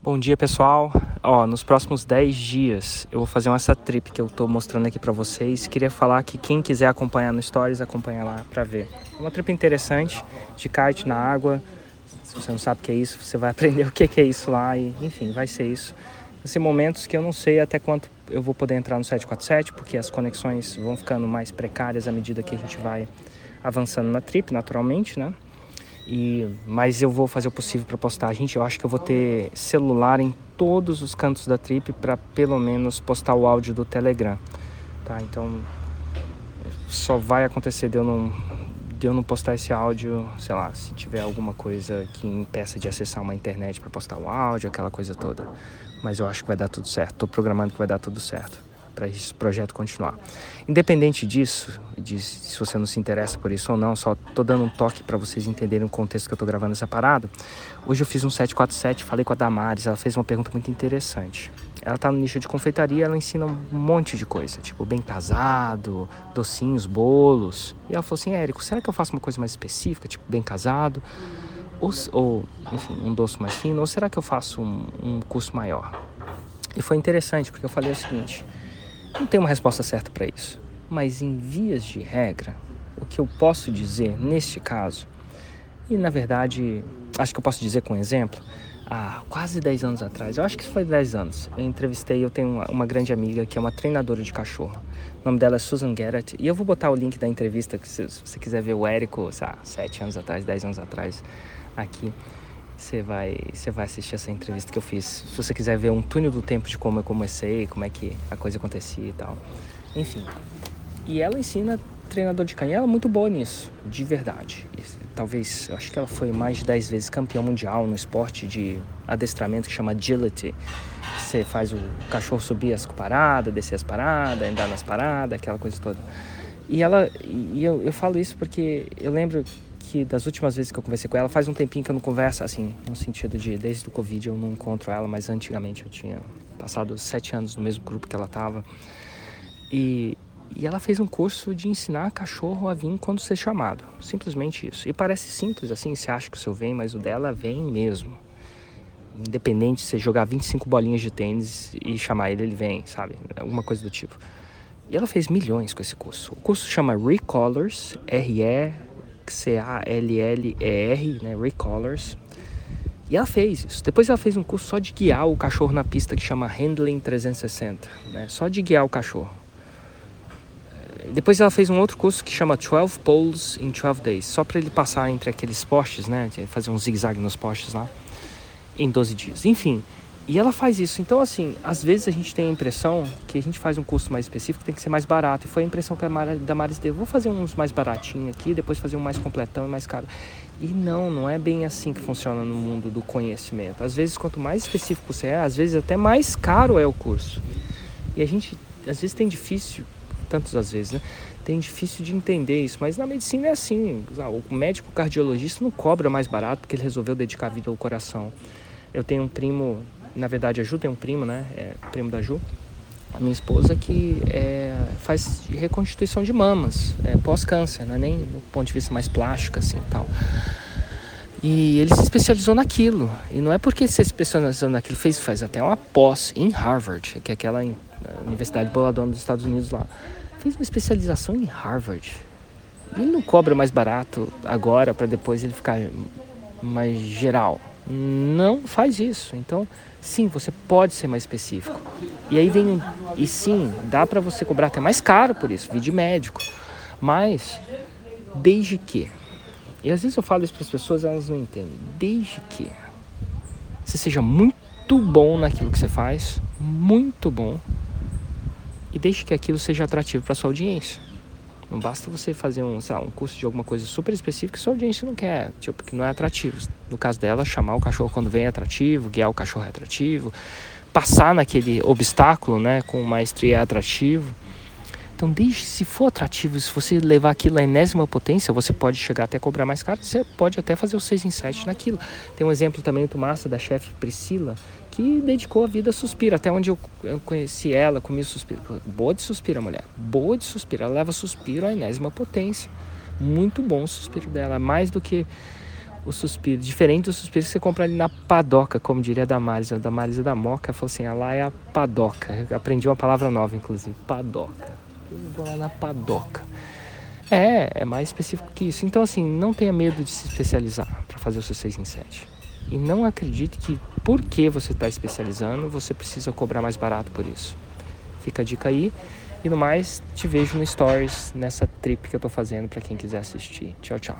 Bom dia pessoal, ó, nos próximos 10 dias eu vou fazer essa trip que eu tô mostrando aqui para vocês. Queria falar que quem quiser acompanhar no Stories, acompanha lá para ver. É uma trip interessante, de kite na água. Se você não sabe o que é isso, você vai aprender o que é isso lá e enfim, vai ser isso. Vai ser momentos que eu não sei até quanto eu vou poder entrar no 747, porque as conexões vão ficando mais precárias à medida que a gente vai avançando na trip, naturalmente, né? E, mas eu vou fazer o possível para postar. Gente, eu acho que eu vou ter celular em todos os cantos da trip para pelo menos postar o áudio do Telegram, tá? Então só vai acontecer de eu não de eu não postar esse áudio, sei lá, se tiver alguma coisa que impeça de acessar uma internet para postar o áudio, aquela coisa toda. Mas eu acho que vai dar tudo certo. Tô programando que vai dar tudo certo para esse projeto continuar. Independente disso, de se você não se interessa por isso ou não, só tô dando um toque para vocês entenderem o contexto que eu tô gravando essa parada. Hoje eu fiz um 747, falei com a Damares, ela fez uma pergunta muito interessante. Ela tá no nicho de confeitaria, ela ensina um monte de coisa, tipo bem casado, docinhos, bolos. E ela falou assim: "Érico, será que eu faço uma coisa mais específica, tipo bem casado?" Ou, ou enfim, um doce mais fino, ou será que eu faço um, um curso maior? E foi interessante, porque eu falei o seguinte: não tem uma resposta certa para isso. Mas em vias de regra, o que eu posso dizer neste caso, e na verdade, acho que eu posso dizer com um exemplo, há quase 10 anos atrás, eu acho que foi 10 anos, eu entrevistei, eu tenho uma, uma, grande amiga que é uma treinadora de cachorro. O nome dela é Susan Garrett, e eu vou botar o link da entrevista, que se, se você quiser ver o Érico, sei lá, 7 anos atrás, 10 anos atrás, aqui você vai, você vai assistir essa entrevista que eu fiz. Se você quiser ver um túnel do tempo de como eu comecei, como é que a coisa acontecia e tal. Enfim. E ela ensina treinador de canha. Ela é muito boa nisso, de verdade. Talvez, acho que ela foi mais de 10 vezes campeã mundial no esporte de adestramento que chama agility. Você faz o cachorro subir as paradas, descer as paradas, andar nas paradas, aquela coisa toda. E ela, e eu, eu falo isso porque eu lembro que das últimas vezes que eu conversei com ela, faz um tempinho que eu não converso, assim, no sentido de desde o Covid eu não encontro ela, mas antigamente eu tinha passado sete anos no mesmo grupo que ela estava. E, e ela fez um curso de ensinar cachorro a vir quando ser chamado. Simplesmente isso. E parece simples assim, você acha que o seu vem, mas o dela vem mesmo. Independente de você jogar 25 bolinhas de tênis e chamar ele, ele vem, sabe? Alguma coisa do tipo. E ela fez milhões com esse curso. O curso chama Recolors, R-E C-A-L-L-E-R, né, Recolors. E ela fez isso. Depois ela fez um curso só de guiar o cachorro na pista que chama Handling 360, né? Só de guiar o cachorro. Depois ela fez um outro curso que chama 12 Poles in 12 Days, só para ele passar entre aqueles postes, né? Fazer um zigue-zague nos postes lá, em 12 dias. Enfim, e ela faz isso. Então, assim, às vezes a gente tem a impressão que a gente faz um curso mais específico tem que ser mais barato. E foi a impressão que a Mar da Maris deu. Vou fazer uns mais baratinhos aqui, depois fazer um mais completão e mais caro. E não, não é bem assim que funciona no mundo do conhecimento. Às vezes, quanto mais específico você é, às vezes até mais caro é o curso. E a gente, às vezes, tem difícil, tantas às vezes, né? Tem difícil de entender isso, mas na medicina é assim. O médico cardiologista não cobra mais barato porque ele resolveu dedicar a vida ao coração. Eu tenho um primo na verdade a Ju tem um primo, né? É, primo da Ju, a minha esposa, que é, faz reconstituição de mamas é, pós-câncer, não é nem do ponto de vista mais plástico assim tal. E ele se especializou naquilo. E não é porque se especializou naquilo, fez, faz até uma pós em Harvard, que é aquela universidade boladona dos Estados Unidos lá. Fez uma especialização em Harvard. Ele não cobra mais barato agora para depois ele ficar mais geral. Não faz isso. Então, sim, você pode ser mais específico. E aí vem e sim, dá para você cobrar até mais caro por isso, vídeo médico. Mas desde que e às vezes eu falo isso para as pessoas, elas não entendem. Desde que você seja muito bom naquilo que você faz, muito bom, e desde que aquilo seja atrativo para sua audiência. Não basta você fazer um, lá, um curso de alguma coisa super específica que sua audiência não quer, tipo, que não é atrativo. No caso dela, chamar o cachorro quando vem é atrativo, guiar o cachorro é atrativo, passar naquele obstáculo, né, com maestria é atrativo. Então, desde se for atrativo, se você levar aquilo à enésima potência, você pode chegar até cobrar mais caro, você pode até fazer o 6 em 7 naquilo. Tem um exemplo também muito massa da chefe Priscila, que dedicou a vida a Suspira. Até onde eu, conheci ela, comi Suspira. Boa de Suspira, mulher. Boa de Suspira. Ela leva Suspiro à enésima potência. Muito bom o Suspiro dela. Mais do que o suspiro. Diferente do suspiro que você compra ali na padoca, como diria a Damares. A Damares é da Moca falou assim: lá é a padoca. Eu aprendi uma palavra nova, inclusive: padoca. Vou lá na padoca. É, é mais específico que isso. Então, assim, não tenha medo de se especializar para fazer o seu 6 em 7. E não acredite que porque você está especializando, você precisa cobrar mais barato por isso. Fica a dica aí. E no mais, te vejo no Stories nessa trip que eu tô fazendo para quem quiser assistir. Tchau, tchau.